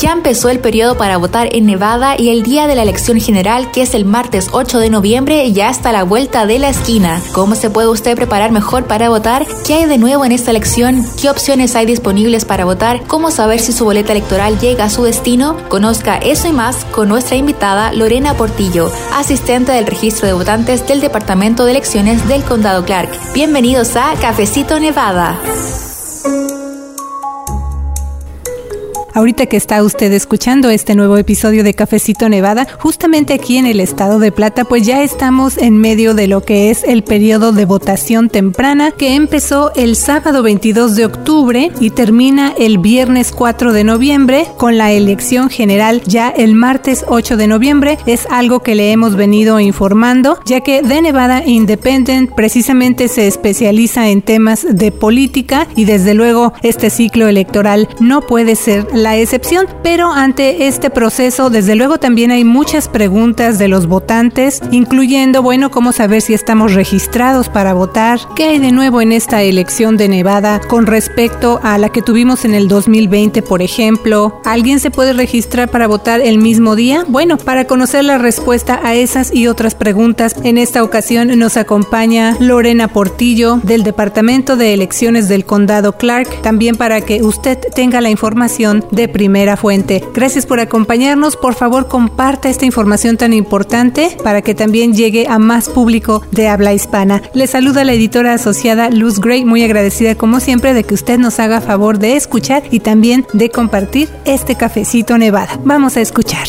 Ya empezó el periodo para votar en Nevada y el día de la elección general, que es el martes 8 de noviembre, ya está a la vuelta de la esquina. ¿Cómo se puede usted preparar mejor para votar? ¿Qué hay de nuevo en esta elección? ¿Qué opciones hay disponibles para votar? ¿Cómo saber si su boleta electoral llega a su destino? Conozca eso y más con nuestra invitada Lorena Portillo, asistente del registro de votantes del Departamento de Elecciones del Condado Clark. Bienvenidos a Cafecito Nevada. Ahorita que está usted escuchando este nuevo episodio de Cafecito Nevada, justamente aquí en el estado de Plata, pues ya estamos en medio de lo que es el periodo de votación temprana que empezó el sábado 22 de octubre y termina el viernes 4 de noviembre con la elección general ya el martes 8 de noviembre. Es algo que le hemos venido informando, ya que The Nevada Independent precisamente se especializa en temas de política y desde luego este ciclo electoral no puede ser la excepción, pero ante este proceso desde luego también hay muchas preguntas de los votantes, incluyendo, bueno, cómo saber si estamos registrados para votar, qué hay de nuevo en esta elección de Nevada con respecto a la que tuvimos en el 2020, por ejemplo, ¿alguien se puede registrar para votar el mismo día? Bueno, para conocer la respuesta a esas y otras preguntas, en esta ocasión nos acompaña Lorena Portillo del Departamento de Elecciones del Condado Clark, también para que usted tenga la información de primera fuente. Gracias por acompañarnos. Por favor, comparta esta información tan importante para que también llegue a más público de habla hispana. Le saluda la editora asociada Luz Gray, muy agradecida como siempre de que usted nos haga favor de escuchar y también de compartir este cafecito Nevada. Vamos a escuchar.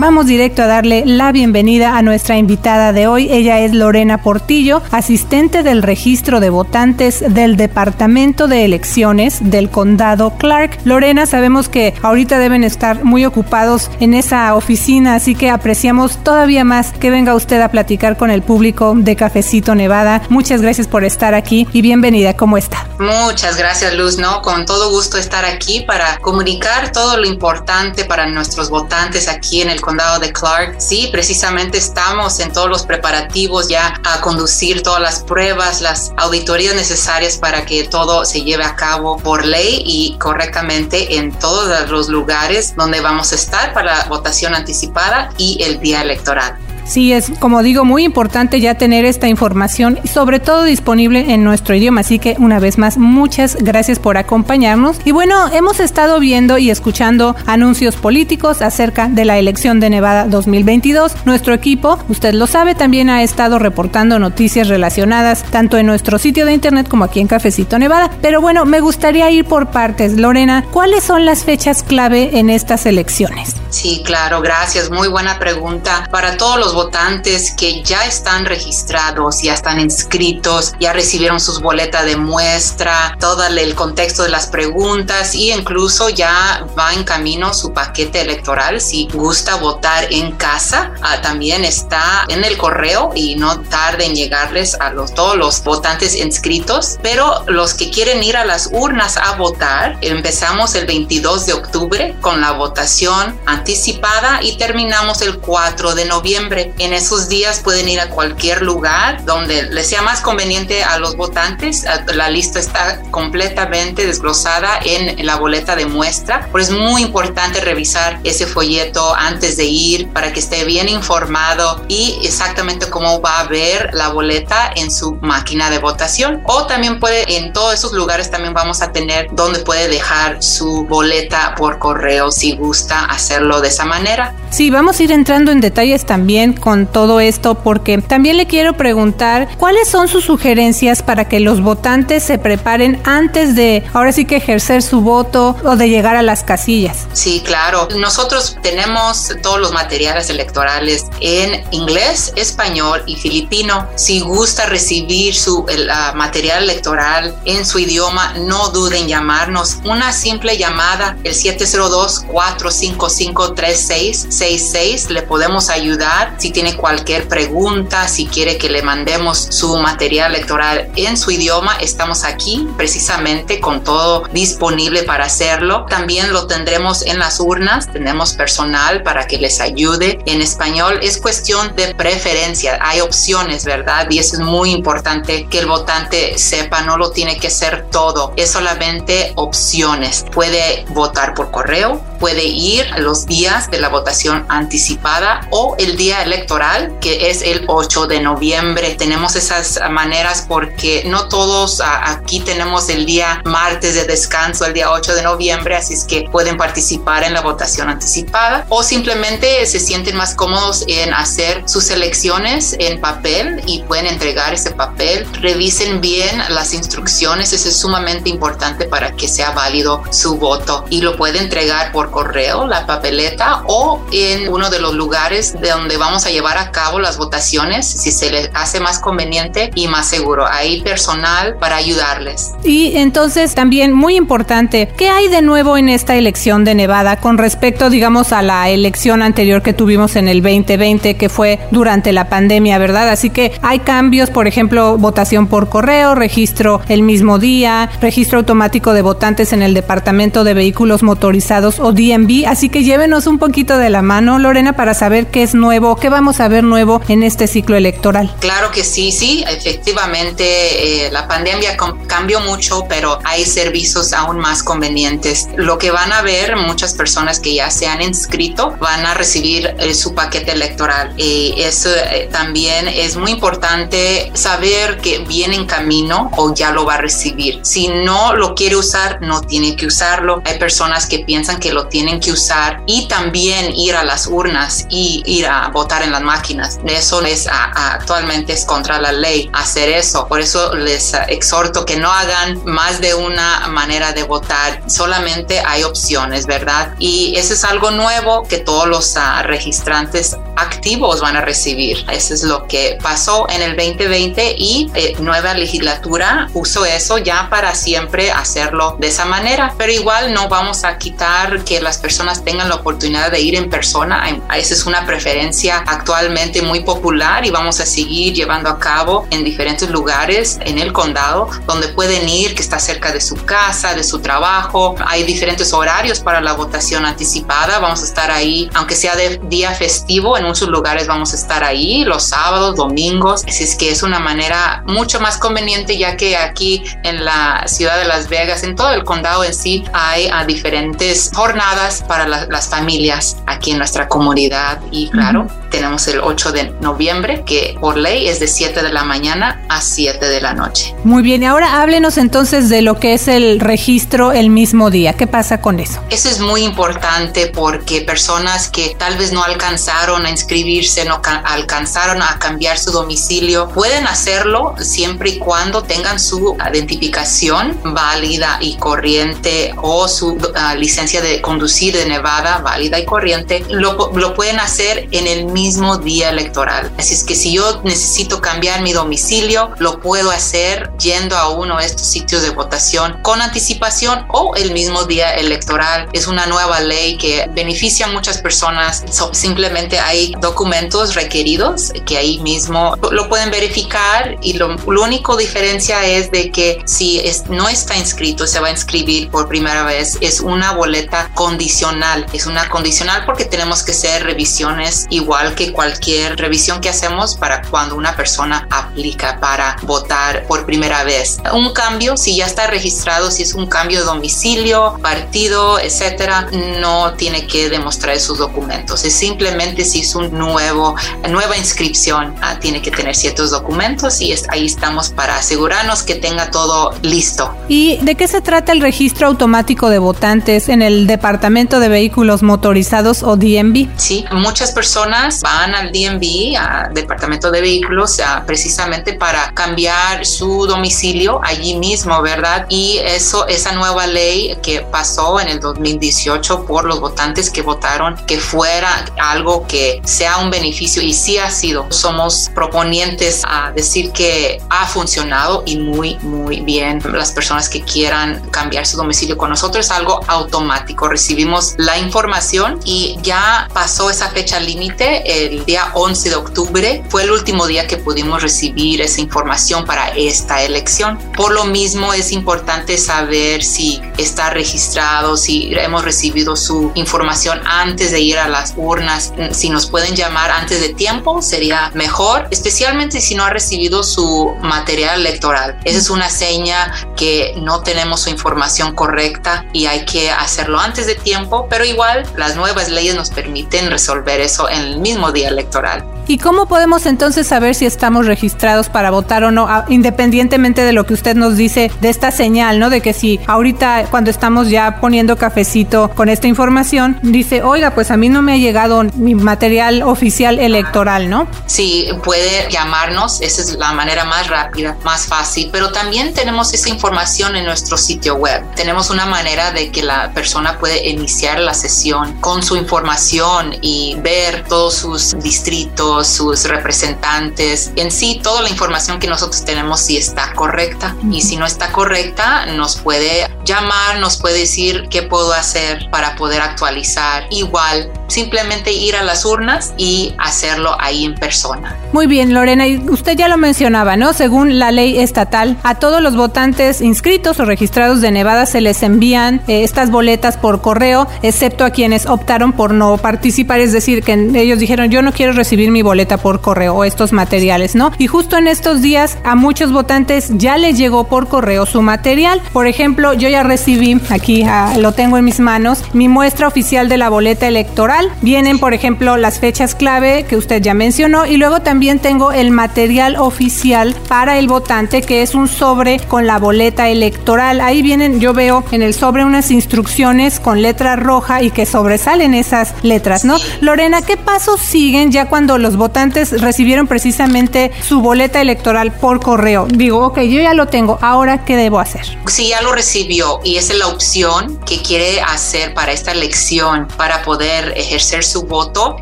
Vamos directo a darle la bienvenida a nuestra invitada de hoy. Ella es Lorena Portillo, asistente del registro de votantes del Departamento de Elecciones del Condado Clark. Lorena, sabemos que ahorita deben estar muy ocupados en esa oficina, así que apreciamos todavía más que venga usted a platicar con el público de Cafecito Nevada. Muchas gracias por estar aquí y bienvenida. ¿Cómo está? Muchas gracias, Luz. No, con todo gusto estar aquí para comunicar todo lo importante para nuestros votantes aquí en el condado de Clark. Sí, precisamente estamos en todos los preparativos ya a conducir todas las pruebas, las auditorías necesarias para que todo se lleve a cabo por ley y correctamente en todos los lugares donde vamos a estar para la votación anticipada y el día electoral. Sí, es como digo muy importante ya tener esta información sobre todo disponible en nuestro idioma. Así que una vez más, muchas gracias por acompañarnos. Y bueno, hemos estado viendo y escuchando anuncios políticos acerca de la elección de Nevada 2022. Nuestro equipo, usted lo sabe, también ha estado reportando noticias relacionadas tanto en nuestro sitio de internet como aquí en Cafecito Nevada. Pero bueno, me gustaría ir por partes. Lorena, ¿cuáles son las fechas clave en estas elecciones? Sí, claro, gracias. Muy buena pregunta. Para todos los votantes que ya están registrados, ya están inscritos, ya recibieron sus boletas de muestra, todo el contexto de las preguntas y incluso ya va en camino su paquete electoral. Si gusta votar en casa, ah, también está en el correo y no tarde en llegarles a los, todos los votantes inscritos. Pero los que quieren ir a las urnas a votar, empezamos el 22 de octubre con la votación anticipada y terminamos el 4 de noviembre. En esos días pueden ir a cualquier lugar donde les sea más conveniente a los votantes. La lista está completamente desglosada en la boleta de muestra, pero es muy importante revisar ese folleto antes de ir para que esté bien informado y exactamente cómo va a ver la boleta en su máquina de votación. O también puede, en todos esos lugares también vamos a tener donde puede dejar su boleta por correo si gusta hacerlo de esa manera. Sí, vamos a ir entrando en detalles también con todo esto porque también le quiero preguntar cuáles son sus sugerencias para que los votantes se preparen antes de ahora sí que ejercer su voto o de llegar a las casillas. Sí, claro. Nosotros tenemos todos los materiales electorales en inglés, español y filipino. Si gusta recibir su el, uh, material electoral en su idioma, no duden en llamarnos. Una simple llamada, el 702-455-36 866. Le podemos ayudar si tiene cualquier pregunta, si quiere que le mandemos su material electoral en su idioma. Estamos aquí precisamente con todo disponible para hacerlo. También lo tendremos en las urnas. Tenemos personal para que les ayude. En español es cuestión de preferencia. Hay opciones, ¿verdad? Y eso es muy importante que el votante sepa. No lo tiene que ser todo. Es solamente opciones. Puede votar por correo, puede ir los días de la votación anticipada o el día electoral, que es el 8 de noviembre. Tenemos esas maneras porque no todos aquí tenemos el día martes de descanso, el día 8 de noviembre, así es que pueden participar en la votación anticipada o simplemente se sienten más cómodos en hacer sus elecciones en papel y pueden entregar ese papel. Revisen bien las instrucciones, eso es sumamente importante para que sea válido su voto y lo puede entregar por correo, la papeleta o en uno de los lugares de donde vamos a llevar a cabo las votaciones si se les hace más conveniente y más seguro. Hay personal para ayudarles. Y entonces también muy importante, ¿qué hay de nuevo en esta elección de Nevada con respecto, digamos, a la elección anterior que tuvimos en el 2020, que fue durante la pandemia, ¿verdad? Así que hay cambios, por ejemplo, votación por correo, registro el mismo día, registro automático de votantes en el Departamento de Vehículos Motorizados o DMV. Así que llévenos un poquito de la mano, Lorena, para saber qué es nuevo, qué vamos a ver nuevo en este ciclo electoral. Claro que sí, sí, efectivamente eh, la pandemia cambió mucho, pero hay servicios aún más convenientes. Lo que van a ver muchas personas que ya se han inscrito van a recibir eh, su paquete electoral. Y eso eh, también es muy importante saber que viene en camino o ya lo va a recibir. Si no lo quiere usar, no tiene que usarlo. Hay personas que piensan que lo tienen que usar y también ir a las urnas y ir a votar en las máquinas. Eso es actualmente es contra la ley hacer eso. Por eso les exhorto que no hagan más de una manera de votar. Solamente hay opciones, ¿verdad? Y eso es algo nuevo que todos los ah, registrantes activos van a recibir. Eso es lo que pasó en el 2020 y eh, nueva legislatura puso eso ya para siempre hacerlo de esa manera. Pero igual no vamos a quitar que las personas tengan la oportunidad de ir en persona. Esa es una preferencia actualmente muy popular y vamos a seguir llevando a cabo en diferentes lugares en el condado donde pueden ir, que está cerca de su casa, de su trabajo. Hay diferentes horarios para la votación anticipada. Vamos a estar ahí, aunque sea de día festivo, en muchos lugares vamos a estar ahí los sábados, domingos. Así es que es una manera mucho más conveniente ya que aquí en la ciudad de Las Vegas, en todo el condado en sí, hay a diferentes jornadas para las familias aquí en nuestra comunidad y claro, tenemos el 8 de noviembre que por ley es de 7 de la mañana a 7 de la noche. Muy bien, y ahora háblenos entonces de lo que es el registro el mismo día. ¿Qué pasa con eso? Eso es muy importante porque personas que tal vez no alcanzaron a inscribirse, no alcanzaron a cambiar su domicilio, pueden hacerlo siempre y cuando tengan su identificación válida y corriente o su ah, licencia de conducir de Nevada válida y corriente. Lo, lo pueden hacer en el mismo día electoral. Así es que si yo necesito cambiar mi domicilio, lo puedo hacer yendo a uno de estos sitios de votación con anticipación o el mismo día electoral. Es una nueva ley que beneficia a muchas personas. simplemente hay documentos requeridos que ahí mismo lo pueden verificar y lo, lo único diferencia es de que si es, no está inscrito, se va a inscribir por primera vez, es una boleta condicional. Es una condicional porque tenemos que hacer revisiones igual que cualquier revisión que hacemos para cuando una persona aplica para votar por primera vez. Un cambio, si ya está registrado, si es un cambio de domicilio, partido, etcétera, no tiene que demostrar esos documentos. Es simplemente si es un nuevo, nueva inscripción, ah, tiene que tener ciertos documentos y ahí estamos para asegurarnos que tenga todo listo. ¿Y de qué se trata el registro automático de votantes en el Departamento de Vehículos Motorizados o DMV? Sí, muchas personas van al DMV, al Departamento de Vehículos, precisamente para cambiar su domicilio allí mismo, ¿verdad? Y eso, esa nueva ley que pasó en el 2018 por los votantes que votaron, que fuera algo que sea un beneficio y sí ha sido. Somos proponientes a decir que ha funcionado y muy, muy bien. Las personas que quieran cambiar su domicilio con nosotros es algo automático. Recibimos la información y ya pasó esa fecha límite el día 11 de octubre. Fue el último día que pudimos recibir esa información para esta elección. Por lo mismo es importante saber si está registrado, si hemos recibido su información antes de ir a las urnas, si nos pueden llamar antes de tiempo sería mejor, especialmente si no ha recibido su material electoral. Esa es una seña que no tenemos su información correcta y hay que hacerlo antes de tiempo, pero igual las nuevas leyes nos permiten resolver eso en el mismo día electoral. ¿Y cómo podemos entonces saber si estamos registrados para votar o no, independientemente de lo que usted nos dice de esta señal, ¿no? De que si ahorita cuando estamos ya poniendo cafecito con esta información, dice, oiga, pues a mí no me ha llegado mi material oficial electoral, ¿no? Sí, puede llamarnos, esa es la manera más rápida, más fácil, pero también tenemos esa información en nuestro sitio web. Tenemos una manera de que la persona puede iniciar la sesión con su información y ver todos sus distritos, sus representantes, en sí toda la información que nosotros tenemos si está correcta y si no está correcta nos puede llamar, nos puede decir qué puedo hacer para poder actualizar. Igual, simplemente ir a las urnas y hacerlo ahí en persona. Muy bien, Lorena, y usted ya lo mencionaba, ¿no? Según la ley estatal, a todos los votantes inscritos o registrados de Nevada se les envían eh, estas boletas por correo, excepto a quienes optaron por no participar, es decir, que ellos dijeron, yo no quiero recibir mi boleta por correo o estos materiales, ¿no? Y justo en estos días a muchos votantes ya les llegó por correo su material. Por ejemplo, yo ya recibí, aquí ah, lo tengo en mis manos, mi muestra oficial de la boleta electoral. Vienen, por ejemplo, las fechas clave que usted ya mencionó y luego también tengo el material oficial para el votante que es un sobre con la boleta electoral. Ahí vienen, yo veo en el sobre unas instrucciones con letra roja y que sobresalen esas letras, ¿no? Lorena, ¿qué pasos siguen ya cuando los votantes recibieron precisamente su boleta electoral por correo? Digo, ok, yo ya lo tengo, ahora ¿qué debo hacer? Si ya lo recibió y esa es la opción que quiere hacer para esta elección, para poder ejercer su voto,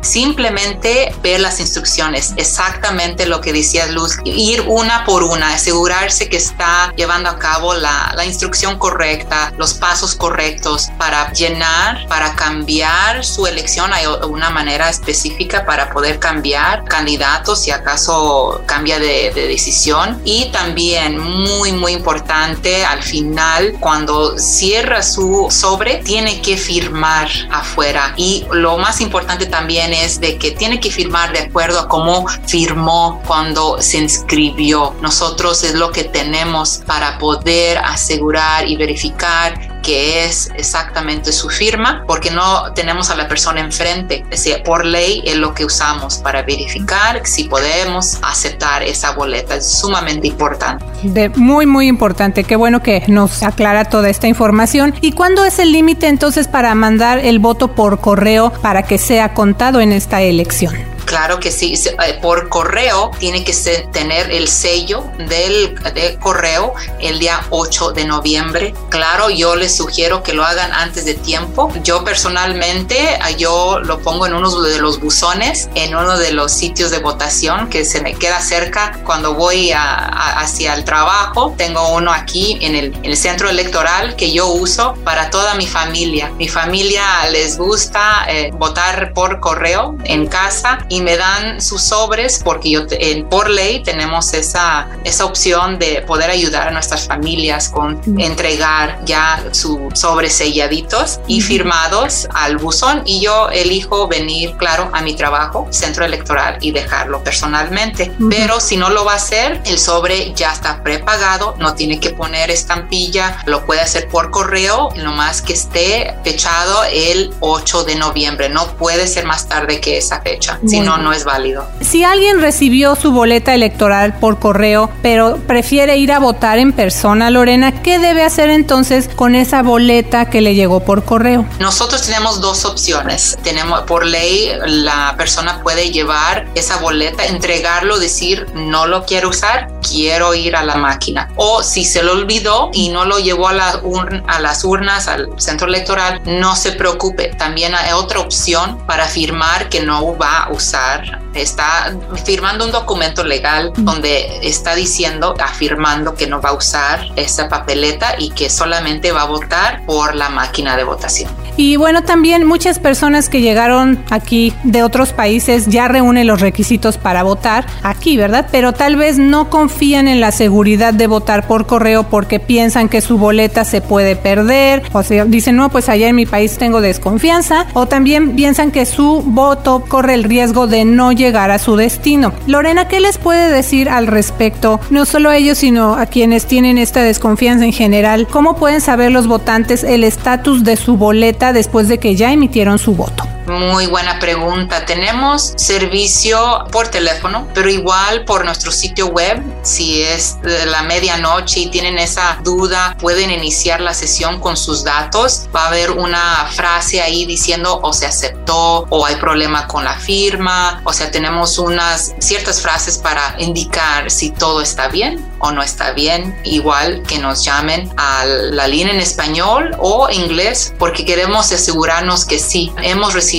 simplemente ver las instrucciones, exactamente lo que decía Luz, ir una por una, asegurarse que está llevando a cabo la, la instrucción correcta, los pasos correctos para llenar, para cambiar su elección. Hay una manera específica para poder cambiar candidatos si acaso cambia de, de decisión. Y también muy, muy importante al final, cuando cierra su sobre, tiene que firmar afuera. Y lo más importante también es de que tiene que firmar de acuerdo a cómo firmó cuando se inscribió. Nosotros es lo que tenemos para poder asegurar y verificar que es exactamente su firma, porque no tenemos a la persona enfrente. Es decir, por ley es lo que usamos para verificar si podemos aceptar esa boleta. Es sumamente importante. De muy, muy importante. Qué bueno que nos aclara toda esta información. ¿Y cuándo es el límite entonces para mandar el voto por correo para que sea contado en esta elección? Claro que sí, eh, por correo tiene que tener el sello del correo el día 8 de noviembre. Claro, yo les sugiero que lo hagan antes de tiempo. Yo personalmente, ah, yo lo pongo en uno de los buzones, en uno de los sitios de votación que se me queda cerca cuando voy hacia el trabajo. Tengo uno aquí en el, centro electoral que yo uso para toda mi familia. Mi familia les gusta eh, votar por correo en casa y me dan sus sobres porque yo por ley tenemos esa, esa opción de poder ayudar a nuestras familias con entregar ya sus sobres selladitos y firmados al buzón y yo elijo venir, claro, a mi trabajo, centro electoral y dejarlo personalmente. Pero si no lo va a hacer, el sobre ya está prepagado, no tiene que poner estampilla, lo puede hacer por correo, más que esté fechado el 8 de noviembre, no puede ser más tarde que esa fecha. Si no, no es válido. Si alguien recibió su boleta electoral por correo, pero prefiere ir a votar en persona, Lorena, ¿qué debe hacer entonces con esa boleta que le llegó por correo? Nosotros tenemos dos opciones. Tenemos, por ley, la persona puede llevar esa boleta, entregarlo, decir, no lo quiero usar, quiero ir a la máquina. O si se lo olvidó y no lo llevó a, la a las urnas, al centro electoral, no se preocupe. También hay otra opción para afirmar que no va a usar estar está firmando un documento legal donde está diciendo, afirmando que no va a usar esa papeleta y que solamente va a votar por la máquina de votación. Y bueno, también muchas personas que llegaron aquí de otros países ya reúnen los requisitos para votar aquí, ¿verdad? Pero tal vez no confían en la seguridad de votar por correo porque piensan que su boleta se puede perder, o sea, dicen, no, pues allá en mi país tengo desconfianza, o también piensan que su voto corre el riesgo de no llegar a su destino. Lorena, ¿qué les puede decir al respecto? No solo a ellos, sino a quienes tienen esta desconfianza en general. ¿Cómo pueden saber los votantes el estatus de su boleta después de que ya emitieron su voto? Muy buena pregunta. Tenemos servicio por teléfono, pero igual por nuestro sitio web. Si es de la medianoche y tienen esa duda, pueden iniciar la sesión con sus datos. Va a haber una frase ahí diciendo o se aceptó o hay problema con la firma. O sea, tenemos unas ciertas frases para indicar si todo está bien o no está bien. Igual que nos llamen a la línea en español o inglés porque queremos asegurarnos que sí hemos recibido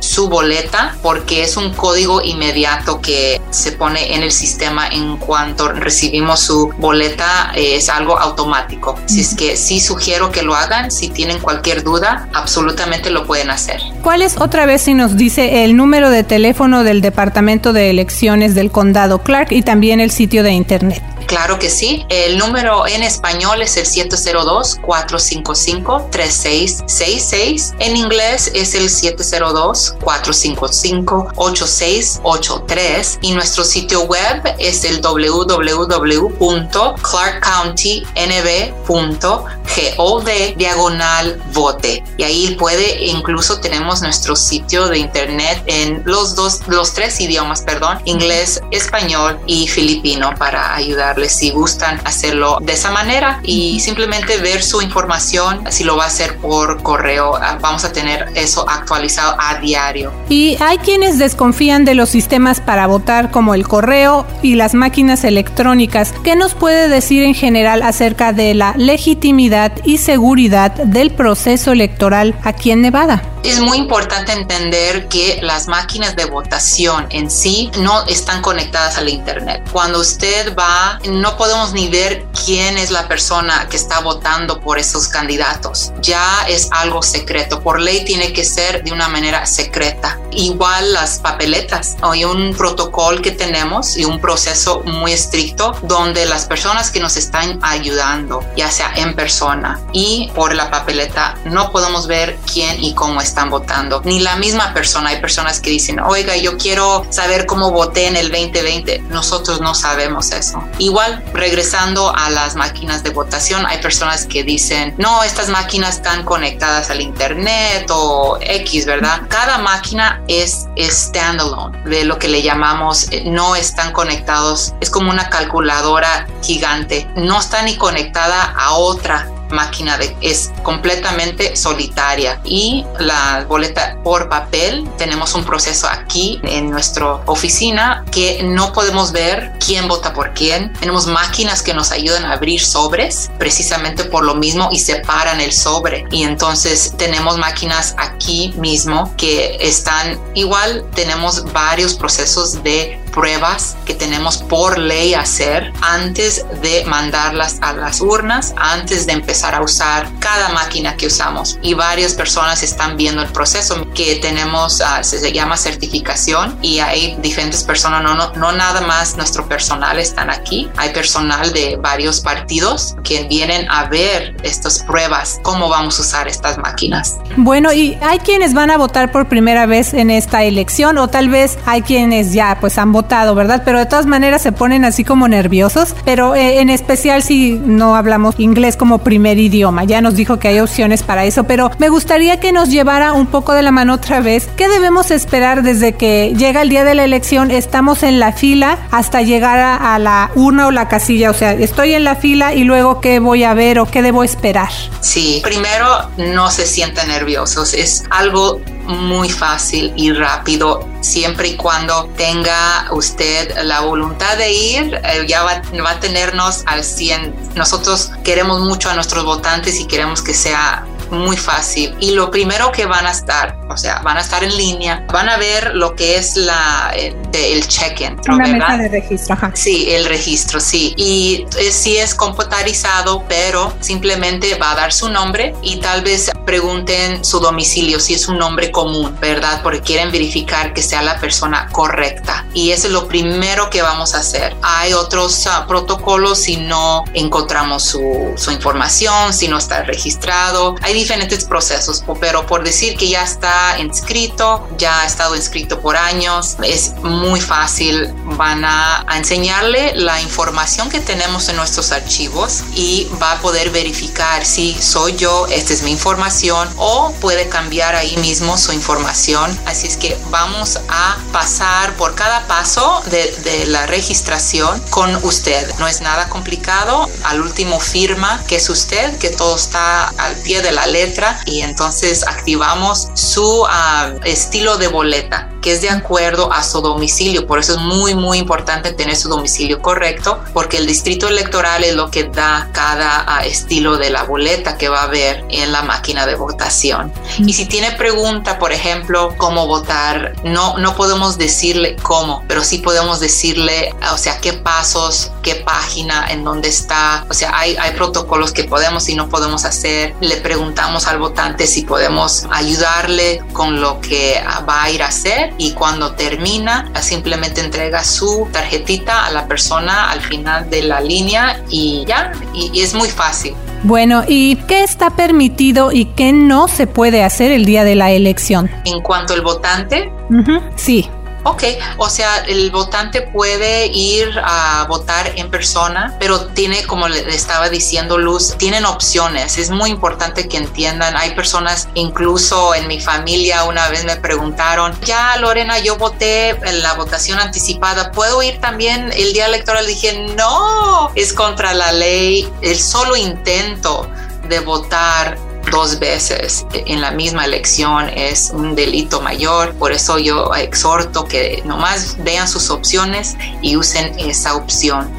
su boleta porque es un código inmediato que se pone en el sistema en cuanto recibimos su boleta, eh, es algo automático. Si es que sí sugiero que lo hagan, si tienen cualquier duda, absolutamente lo pueden hacer. ¿Cuál es otra vez si nos dice el número de teléfono del Departamento de Elecciones del Condado Clark y también el sitio de internet? Claro que sí. El número en español es el 702-455-3666. En inglés es el 702-455-8683. Y nuestro sitio web es el www.clarkcountynb.gov diagonal vote. Y ahí puede, incluso tenemos nuestro sitio de internet en los dos, los tres idiomas, perdón, inglés, español y filipino para ayudar si gustan hacerlo de esa manera y simplemente ver su información si lo va a hacer por correo. Ah, vamos a tener eso actualizado a diario. Y hay quienes desconfían de los sistemas para votar como el correo y las máquinas electrónicas. ¿Qué nos puede decir en general acerca de la legitimidad y seguridad del proceso electoral aquí en Nevada? Es muy importante entender que las máquinas de votación en sí no están conectadas al Internet. Cuando usted va, no podemos ni ver quién es la persona que está votando por esos candidatos. Ya es algo secreto. Por ley tiene que ser de una manera secreta. Igual las papeletas. Hay un protocolo que tenemos y un proceso muy estricto donde las personas que nos están ayudando, ya sea en persona y por la papeleta, no podemos ver quién y cómo están votando. Ni la misma persona. Hay personas que dicen, oiga, yo quiero saber cómo voté en el 2020. Nosotros no sabemos eso. Igual, regresando a las máquinas de votación, hay personas que dicen, no, estas máquinas están conectadas al Internet o X, ¿verdad? Cada máquina es, standalone, de lo que le llamamos, eh, no están conectados, es como una calculadora gigante, no está ni conectada a otra máquina de, es completamente solitaria. Y la boleta por papel tenemos un proceso aquí en nuestra oficina que no podemos ver quién vota por quién. Tenemos máquinas que nos ayudan a abrir sobres precisamente por lo mismo y separan el sobre. Y entonces tenemos máquinas aquí mismo que están igual. Tenemos varios procesos de pruebas que tenemos por ley hacer antes de mandarlas a las urnas, antes de empezar a usar cada máquina que usamos. Y varias personas están viendo el proceso que tenemos, uh, se, llama certificación y hay diferentes personas, no, no, no nada más nuestro personal están aquí, hay personal de varios partidos que vienen a ver estas pruebas, cómo vamos a usar estas máquinas. Bueno, y hay quienes van a votar por primera vez en esta elección o tal vez hay quienes ya pues han votado ¿verdad? Pero de todas maneras se ponen así como nerviosos, pero eh, en especial si no hablamos inglés como primer idioma. Ya nos dijo que hay opciones para eso, pero me gustaría que nos llevara un poco de la mano otra vez. ¿Qué debemos esperar desde que llega el día de la elección? Estamos en la fila hasta llegar a, a la urna o la casilla, o sea, estoy en la fila y luego qué voy a ver o qué debo esperar. Sí, primero no se sientan nerviosos, es algo muy fácil y rápido siempre y cuando tenga usted la voluntad de ir, eh, ya va, va, a tenernos al 100. Nosotros queremos mucho a nuestros votantes y queremos que sea muy fácil. Y lo primero que van a estar, o sea, van a estar en línea, van a ver lo que es la, el, el check-in. Una mesa de registro. Ajá. Sí, el registro, sí. Y eh, sí es computarizado, pero simplemente va a dar su nombre y tal vez pregunten su domicilio, si es un nombre común, ¿verdad? Porque quieren verificar que sea la persona correcta. Y eso es lo primero que vamos a hacer. Hay otros uh, protocolos si no encontramos su, su información, si no está registrado. Hay diferentes procesos, pero por decir que ya está inscrito, ya ha estado inscrito por años, es muy fácil. Van a, a enseñarle la información que tenemos en nuestros archivos y va a poder verificar si soy yo, esta es mi información o puede cambiar ahí mismo su información. Así es que vamos a pasar por cada paso de, de la registración con usted. No es nada complicado. Al último firma que es usted, que todo está al pie de la letra y entonces activamos su uh, estilo de boleta que es de acuerdo a su domicilio. Por eso es muy, muy importante tener su domicilio correcto, porque el distrito electoral es lo que da cada uh, estilo de la boleta que va a haber en la máquina de votación. Y si tiene pregunta, por ejemplo, cómo votar, no, no podemos decirle cómo, pero sí podemos decirle, o sea, qué pasos, qué página, en dónde está. O sea, hay, hay protocolos que podemos y no podemos hacer. Le preguntamos al votante si podemos ayudarle con lo que va a ir a hacer y cuando termina simplemente entrega su tarjetita a la persona al final de la línea y ya, y, y es muy fácil. Bueno, ¿y qué está permitido y qué no se puede hacer el día de la elección? En cuanto al votante, uh -huh. sí. Ok, o sea, el votante puede ir a votar en persona, pero tiene, como le estaba diciendo Luz, tienen opciones. Es muy importante que entiendan. Hay personas, incluso en mi familia, una vez me preguntaron, ya Lorena, yo voté en la votación anticipada, ¿puedo ir también el día electoral? Dije, no, es contra la ley. El solo intento de votar dos veces en la misma elección es un delito mayor. Por eso yo exhorto que nomás vean sus opciones y usen esa opción.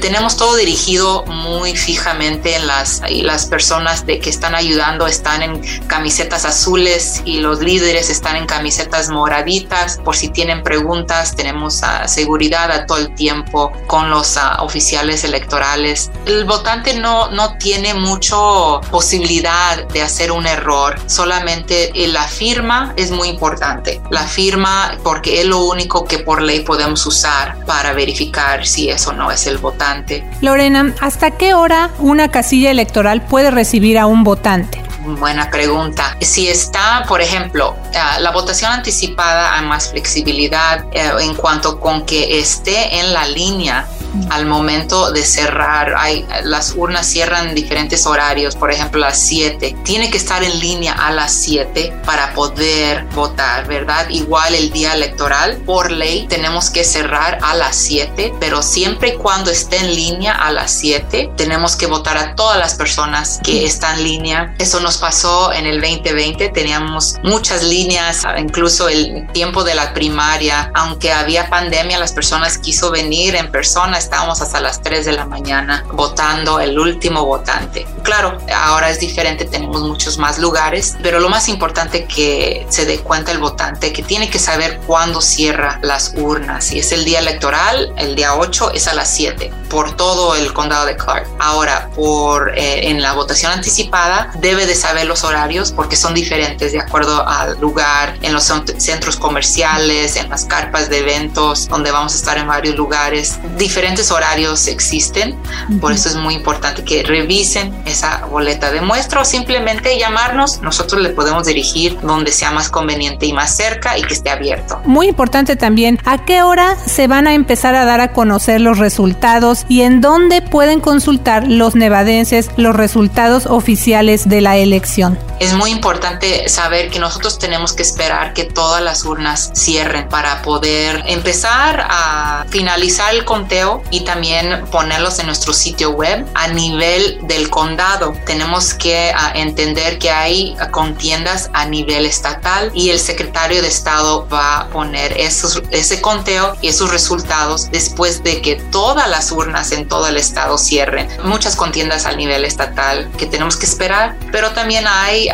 Tenemos todo dirigido muy fijamente en las, y las personas de que están ayudando están en camisetas azules y los líderes están en camisetas moraditas. Por si tienen preguntas, tenemos uh, seguridad a todo el tiempo con los uh, oficiales electorales. El votante no, no tiene mucho posibilidad de hacer un error. Solamente la firma es muy importante. La firma porque es lo único que por ley podemos usar para verificar si eso no es el votante. Lorena, ¿hasta qué hora una casilla electoral puede recibir a un votante? Buena pregunta. Si está, por ejemplo, uh, la votación anticipada, hay más flexibilidad uh, en cuanto con que esté en la línea al momento de cerrar. Hay, las urnas cierran en diferentes horarios, por ejemplo, a las 7. Tiene que estar en línea a las 7 para poder votar, ¿verdad? Igual el día electoral, por ley, tenemos que cerrar a las 7, pero siempre y cuando esté en línea a las 7, tenemos que votar a todas las personas que están en línea. Eso nos pasó en el 2020, teníamos muchas líneas, incluso el tiempo de la primaria, aunque había pandemia, las personas quiso venir en persona, estábamos hasta las 3 de la mañana votando el último votante. Claro, ahora es diferente, tenemos muchos más lugares, pero lo más importante que se dé cuenta el votante que tiene que saber cuándo cierra las urnas. Si es el día electoral, el día 8 es a las 7 por todo el condado de Clark. Ahora, por eh, en la votación anticipada debe de saber los horarios porque son diferentes de acuerdo al lugar, en los centros comerciales, en las carpas de eventos donde vamos a estar en varios lugares, diferentes diferentes horarios existen, por eso es muy importante que revisen esa boleta de muestra o simplemente llamarnos, nosotros le podemos dirigir donde sea más conveniente y más cerca y que esté abierto. Muy importante también, ¿a qué hora se van a empezar a dar a conocer los resultados y en dónde pueden consultar los nevadenses los resultados oficiales de la elección? Es muy importante saber que nosotros tenemos que esperar que todas las urnas cierren para poder empezar a finalizar el conteo y también ponerlos en nuestro sitio web a nivel del condado. Tenemos que ah, entender que hay contiendas a nivel estatal y el secretario de Estado va a poner esos, ese conteo y esos resultados después de que todas las urnas en todo el estado cierren. Muchas contiendas a nivel estatal que tenemos que esperar, pero también hay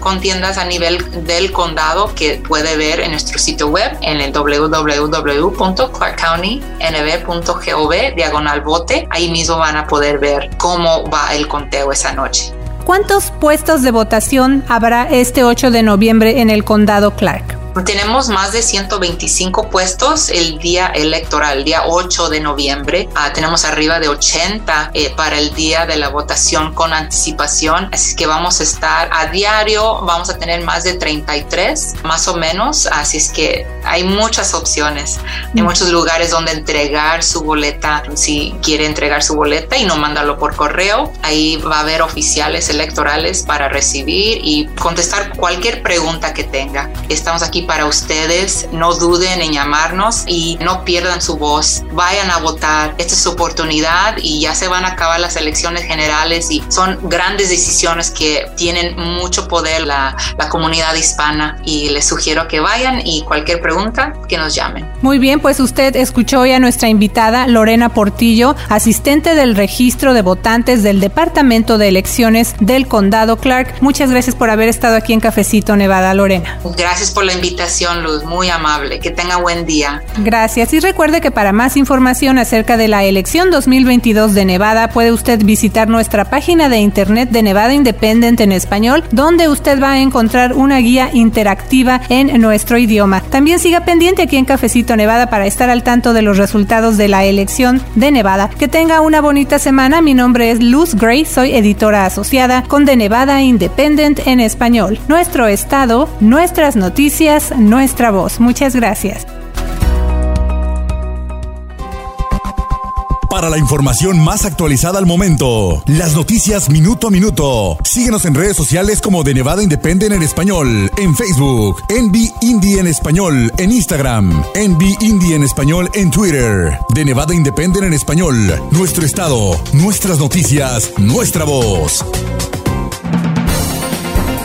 contiendas a nivel del condado que puede ver en nuestro sitio web en el diagonal vote. Ahí mismo van a poder ver cómo va el conteo esa noche. ¿Cuántos puestos de votación habrá este 8 de noviembre en el condado Clark? Tenemos más de 125 puestos el día electoral, el día 8 de noviembre. Ah, tenemos arriba de 80 eh, para el día de la votación con anticipación. Así que vamos a estar a diario, vamos a tener más de 33, más o menos. Así es que hay muchas opciones. Hay muchos lugares donde entregar su boleta, si quiere entregar su boleta y no mandarlo por correo. Ahí va a haber oficiales electorales para recibir y contestar cualquier pregunta que tenga. Estamos aquí para ustedes. No duden en llamarnos y no pierdan su voz. Vayan a votar. Esta es su oportunidad y ya se van a acabar las elecciones generales y son grandes decisiones que tienen mucho poder la, la comunidad hispana y les sugiero que vayan y cualquier pregunta que nos llamen. Muy bien, pues usted escuchó hoy a nuestra invitada Lorena Portillo, asistente del registro de votantes del Departamento de Elecciones del Condado Clark. Muchas gracias por haber estado aquí en Cafecito Nevada, Lorena. Gracias por la invitación Luz, muy amable. Que tenga buen día. Gracias. Y recuerde que para más información acerca de la elección 2022 de Nevada, puede usted visitar nuestra página de internet de Nevada Independent en español, donde usted va a encontrar una guía interactiva en nuestro idioma. También siga pendiente aquí en Cafecito Nevada para estar al tanto de los resultados de la elección de Nevada. Que tenga una bonita semana. Mi nombre es Luz Gray, soy editora asociada con The Nevada Independent en español. Nuestro estado, nuestras noticias, nuestra voz. Muchas gracias. Para la información más actualizada al momento, las noticias minuto a minuto, síguenos en redes sociales como de Nevada Independent en español, en Facebook, Envy Indie en español, en Instagram, Envy Indie en español en Twitter, de Nevada Independent en español, nuestro estado, nuestras noticias, nuestra voz.